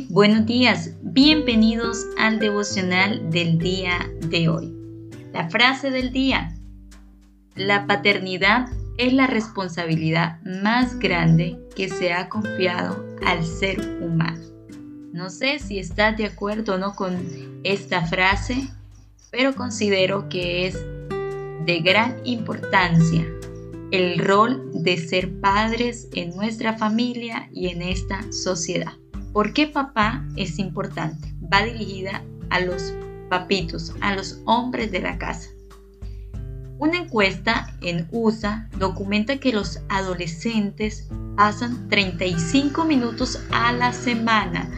Buenos días, bienvenidos al devocional del día de hoy. La frase del día, la paternidad es la responsabilidad más grande que se ha confiado al ser humano. No sé si estás de acuerdo o no con esta frase, pero considero que es de gran importancia el rol de ser padres en nuestra familia y en esta sociedad. ¿Por qué papá es importante? Va dirigida a los papitos, a los hombres de la casa. Una encuesta en USA documenta que los adolescentes pasan 35 minutos a la semana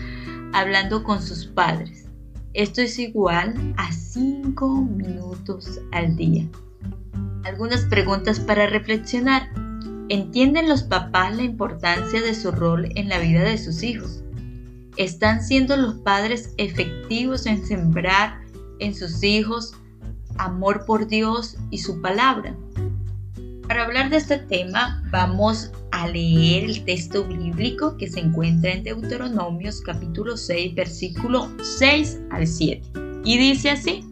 hablando con sus padres. Esto es igual a 5 minutos al día. Algunas preguntas para reflexionar. ¿Entienden los papás la importancia de su rol en la vida de sus hijos? ¿Están siendo los padres efectivos en sembrar en sus hijos amor por Dios y su palabra? Para hablar de este tema vamos a leer el texto bíblico que se encuentra en Deuteronomios capítulo 6 versículo 6 al 7. Y dice así,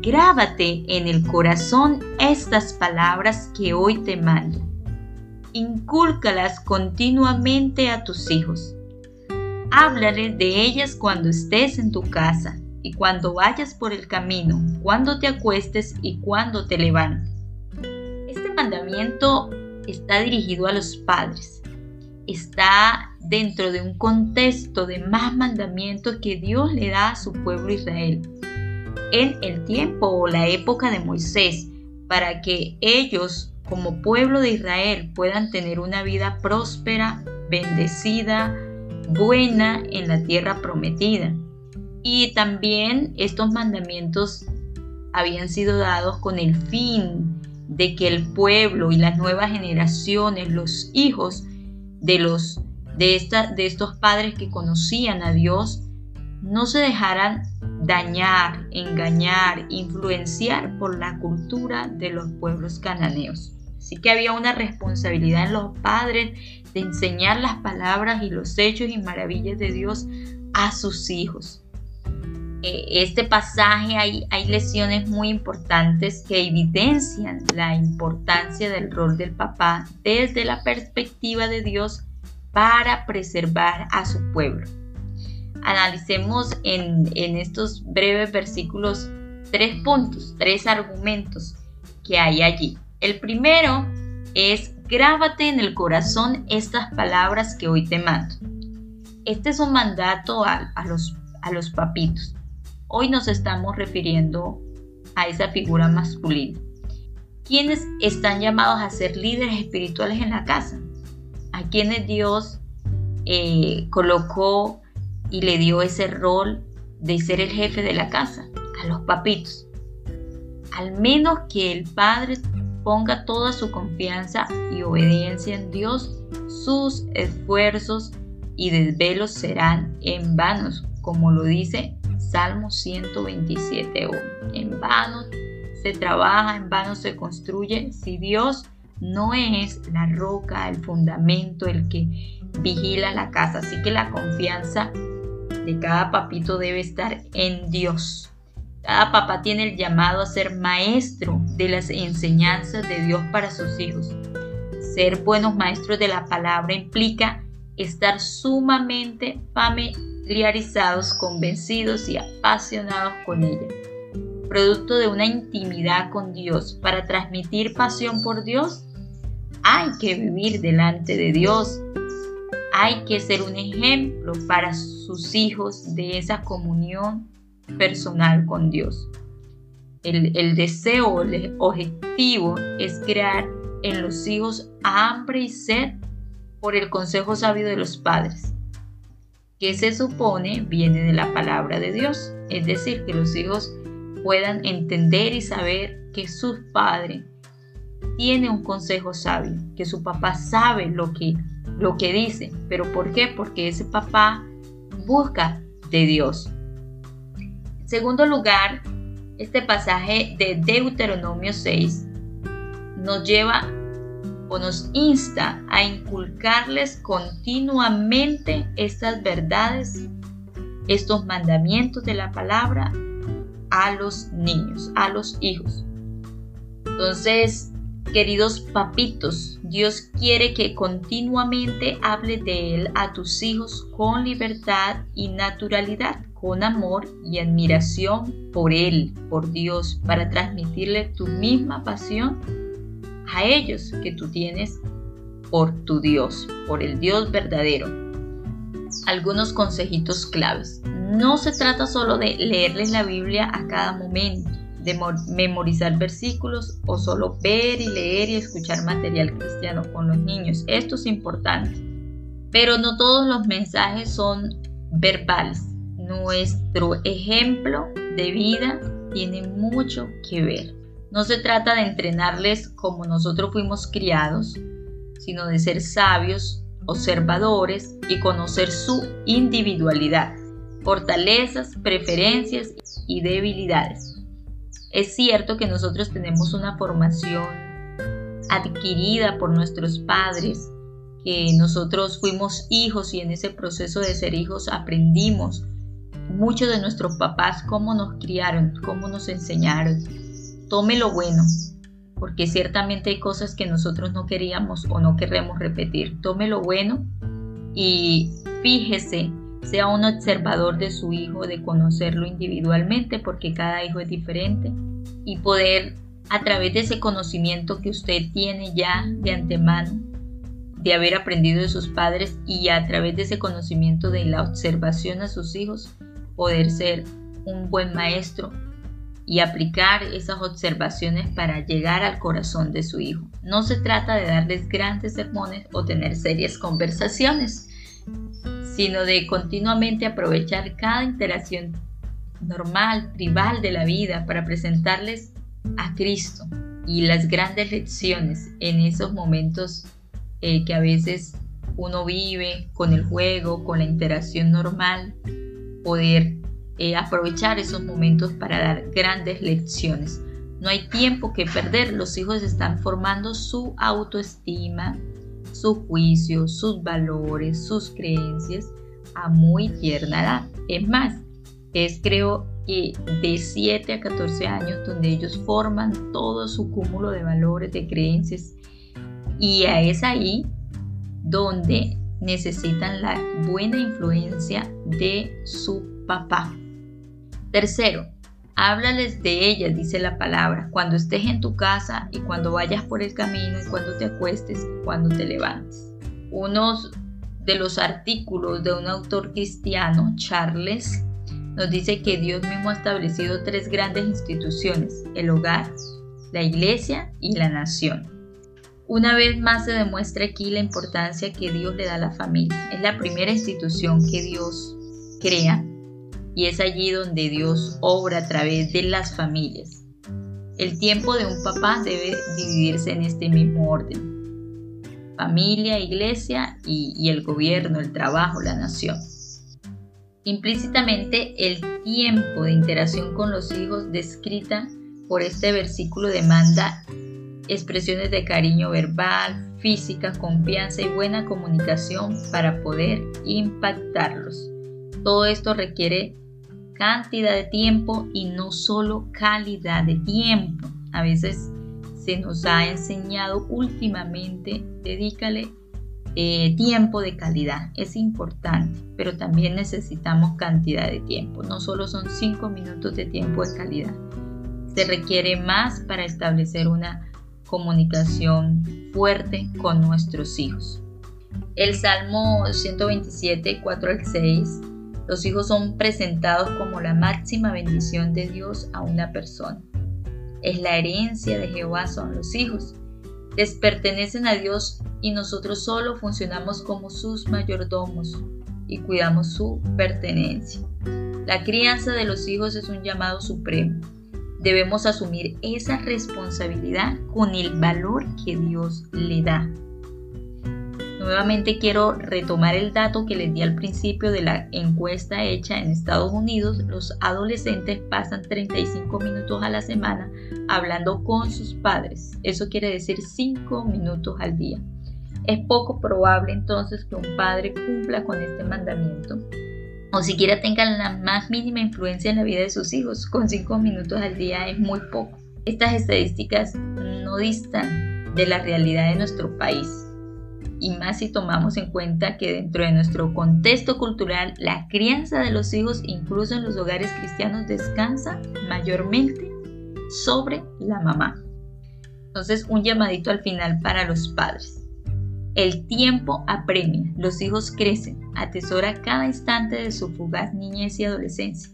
grábate en el corazón estas palabras que hoy te mando. Incúlcalas continuamente a tus hijos Háblale de ellas cuando estés en tu casa y cuando vayas por el camino, cuando te acuestes y cuando te levantes. Este mandamiento está dirigido a los padres. Está dentro de un contexto de más mandamientos que Dios le da a su pueblo Israel en el tiempo o la época de Moisés, para que ellos como pueblo de Israel puedan tener una vida próspera, bendecida, buena en la tierra prometida. Y también estos mandamientos habían sido dados con el fin de que el pueblo y las nuevas generaciones, los hijos de los de, esta, de estos padres que conocían a Dios, no se dejaran dañar, engañar, influenciar por la cultura de los pueblos cananeos. Así que había una responsabilidad en los padres de enseñar las palabras y los hechos y maravillas de Dios a sus hijos. Eh, este pasaje hay, hay lecciones muy importantes que evidencian la importancia del rol del papá desde la perspectiva de Dios para preservar a su pueblo. Analicemos en, en estos breves versículos tres puntos, tres argumentos que hay allí. El primero es grábate en el corazón estas palabras que hoy te mando. Este es un mandato a, los, a los papitos. Hoy nos estamos refiriendo a esa figura masculina. ¿Quiénes están llamados a ser líderes espirituales en la casa? ¿A quienes Dios eh, colocó y le dio ese rol de ser el jefe de la casa? A los papitos. Al menos que el padre ponga toda su confianza y obediencia en Dios, sus esfuerzos y desvelos serán en vanos, como lo dice Salmo 127.1. En vano se trabaja, en vano se construye, si Dios no es la roca, el fundamento, el que vigila la casa. Así que la confianza de cada papito debe estar en Dios. Cada papá tiene el llamado a ser maestro de las enseñanzas de Dios para sus hijos. Ser buenos maestros de la palabra implica estar sumamente familiarizados, convencidos y apasionados con ella. Producto de una intimidad con Dios. Para transmitir pasión por Dios, hay que vivir delante de Dios. Hay que ser un ejemplo para sus hijos de esa comunión personal con Dios. El, el deseo, el objetivo es crear en los hijos hambre y sed por el consejo sabio de los padres, que se supone viene de la palabra de Dios, es decir, que los hijos puedan entender y saber que su padre tiene un consejo sabio, que su papá sabe lo que, lo que dice, pero ¿por qué? Porque ese papá busca de Dios. Segundo lugar, este pasaje de Deuteronomio 6 nos lleva o nos insta a inculcarles continuamente estas verdades estos mandamientos de la palabra a los niños, a los hijos. Entonces, queridos papitos, Dios quiere que continuamente hable de Él a tus hijos con libertad y naturalidad, con amor y admiración por Él, por Dios, para transmitirle tu misma pasión a ellos que tú tienes por tu Dios, por el Dios verdadero. Algunos consejitos claves. No se trata solo de leerles la Biblia a cada momento, de memorizar versículos o solo ver y leer y escuchar material cristiano con los niños. Esto es importante. Pero no todos los mensajes son verbales. Nuestro ejemplo de vida tiene mucho que ver. No se trata de entrenarles como nosotros fuimos criados, sino de ser sabios, observadores y conocer su individualidad, fortalezas, preferencias y debilidades. Es cierto que nosotros tenemos una formación adquirida por nuestros padres, que nosotros fuimos hijos y en ese proceso de ser hijos aprendimos mucho de nuestros papás, cómo nos criaron, cómo nos enseñaron. Tome lo bueno, porque ciertamente hay cosas que nosotros no queríamos o no queremos repetir. Tome lo bueno y fíjese, sea un observador de su hijo, de conocerlo individualmente, porque cada hijo es diferente, y poder a través de ese conocimiento que usted tiene ya de antemano, de haber aprendido de sus padres y a través de ese conocimiento de la observación a sus hijos, poder ser un buen maestro y aplicar esas observaciones para llegar al corazón de su hijo. No se trata de darles grandes sermones o tener serias conversaciones, sino de continuamente aprovechar cada interacción normal, tribal de la vida para presentarles a Cristo y las grandes lecciones en esos momentos eh, que a veces uno vive con el juego, con la interacción normal, poder eh, aprovechar esos momentos para dar grandes lecciones. No hay tiempo que perder, los hijos están formando su autoestima, su juicio, sus valores, sus creencias a muy tierna edad. Es más, es creo que de 7 a 14 años donde ellos forman todo su cúmulo de valores, de creencias y es ahí donde necesitan la buena influencia de su papá. Tercero, háblales de ellas, dice la palabra, cuando estés en tu casa y cuando vayas por el camino y cuando te acuestes y cuando te levantes. Unos de los artículos de un autor cristiano, Charles, nos dice que Dios mismo ha establecido tres grandes instituciones, el hogar, la iglesia y la nación. Una vez más se demuestra aquí la importancia que Dios le da a la familia. Es la primera institución que Dios crea y es allí donde Dios obra a través de las familias. El tiempo de un papá debe dividirse en este mismo orden. Familia, iglesia y, el gobierno, el trabajo, la nación. Implícitamente el tiempo de interacción con los hijos descrita por este versículo demanda expresiones de cariño verbal, física, confianza y buena comunicación para poder impactarlos. Todo esto requiere cantidad de tiempo y no solo calidad de tiempo. A veces se nos ha enseñado últimamente, dedícale eh, tiempo de calidad. Es importante, pero también necesitamos cantidad de tiempo. No solo son cinco minutos de tiempo de calidad. Se requiere más para establecer una comunicación fuerte con nuestros hijos. El Salmo 127, 4 al 6 los hijos son presentados como la máxima bendición de Dios a una persona. Es la herencia de Jehová son los hijos. Les pertenecen a Dios y nosotros solo funcionamos como sus mayordomos y cuidamos su pertenencia. La crianza de los hijos es un llamado supremo. Debemos asumir esa responsabilidad con el valor que Dios le da. Nuevamente quiero retomar el dato que les di al principio de la encuesta hecha en Estados Unidos. Los adolescentes pasan 35 minutos a la semana hablando con sus padres. Eso quiere decir 5 minutos al día. Es poco probable entonces que un padre cumpla con este mandamiento o siquiera tengan la más mínima influencia en la vida de sus hijos. Con cinco minutos al día es muy poco. Estas estadísticas no distan de la realidad de nuestro país y más si tomamos en cuenta que dentro de nuestro contexto cultural la crianza de los hijos, incluso en los hogares cristianos, descansa mayormente sobre la mamá. Entonces, un llamadito al final para los padres. El tiempo apremia, los hijos crecen, atesora cada instante de su fugaz niñez y adolescencia.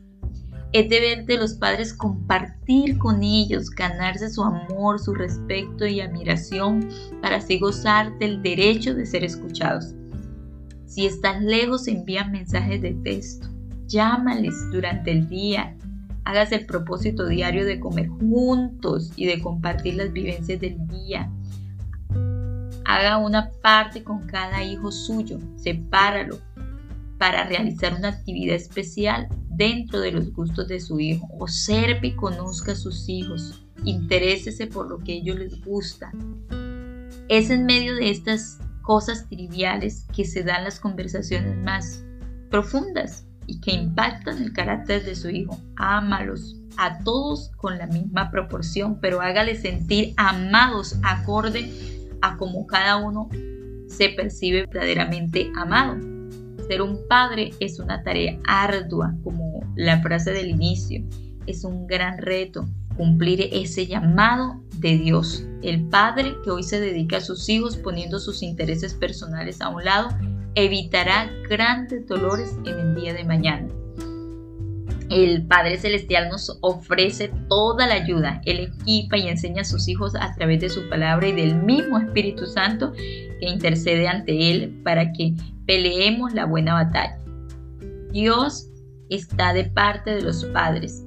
Es deber de los padres compartir con ellos, ganarse su amor, su respeto y admiración para así gozar del derecho de ser escuchados. Si están lejos, envían mensajes de texto. Llámales durante el día. Hágase el propósito diario de comer juntos y de compartir las vivencias del día. Haga una parte con cada hijo suyo. Sepáralo para realizar una actividad especial dentro de los gustos de su hijo. Observe y conozca a sus hijos. Interésese por lo que a ellos les gusta. Es en medio de estas cosas triviales que se dan las conversaciones más profundas y que impactan el carácter de su hijo. Ámalos a todos con la misma proporción, pero hágales sentir amados acorde a como cada uno se percibe verdaderamente amado. Ser un padre es una tarea ardua, como la frase del inicio. Es un gran reto cumplir ese llamado de Dios. El padre que hoy se dedica a sus hijos poniendo sus intereses personales a un lado evitará grandes dolores en el día de mañana. El Padre Celestial nos ofrece toda la ayuda. Él equipa y enseña a sus hijos a través de su palabra y del mismo Espíritu Santo que intercede ante Él para que peleemos la buena batalla. Dios está de parte de los padres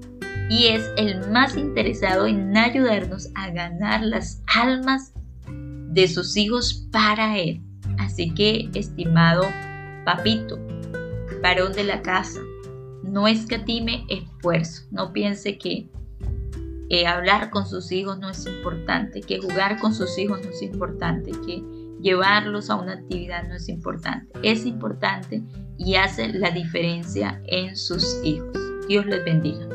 y es el más interesado en ayudarnos a ganar las almas de sus hijos para Él. Así que, estimado papito, varón de la casa, no escatime esfuerzo, no piense que eh, hablar con sus hijos no es importante, que jugar con sus hijos no es importante, que llevarlos a una actividad no es importante. Es importante y hace la diferencia en sus hijos. Dios les bendiga.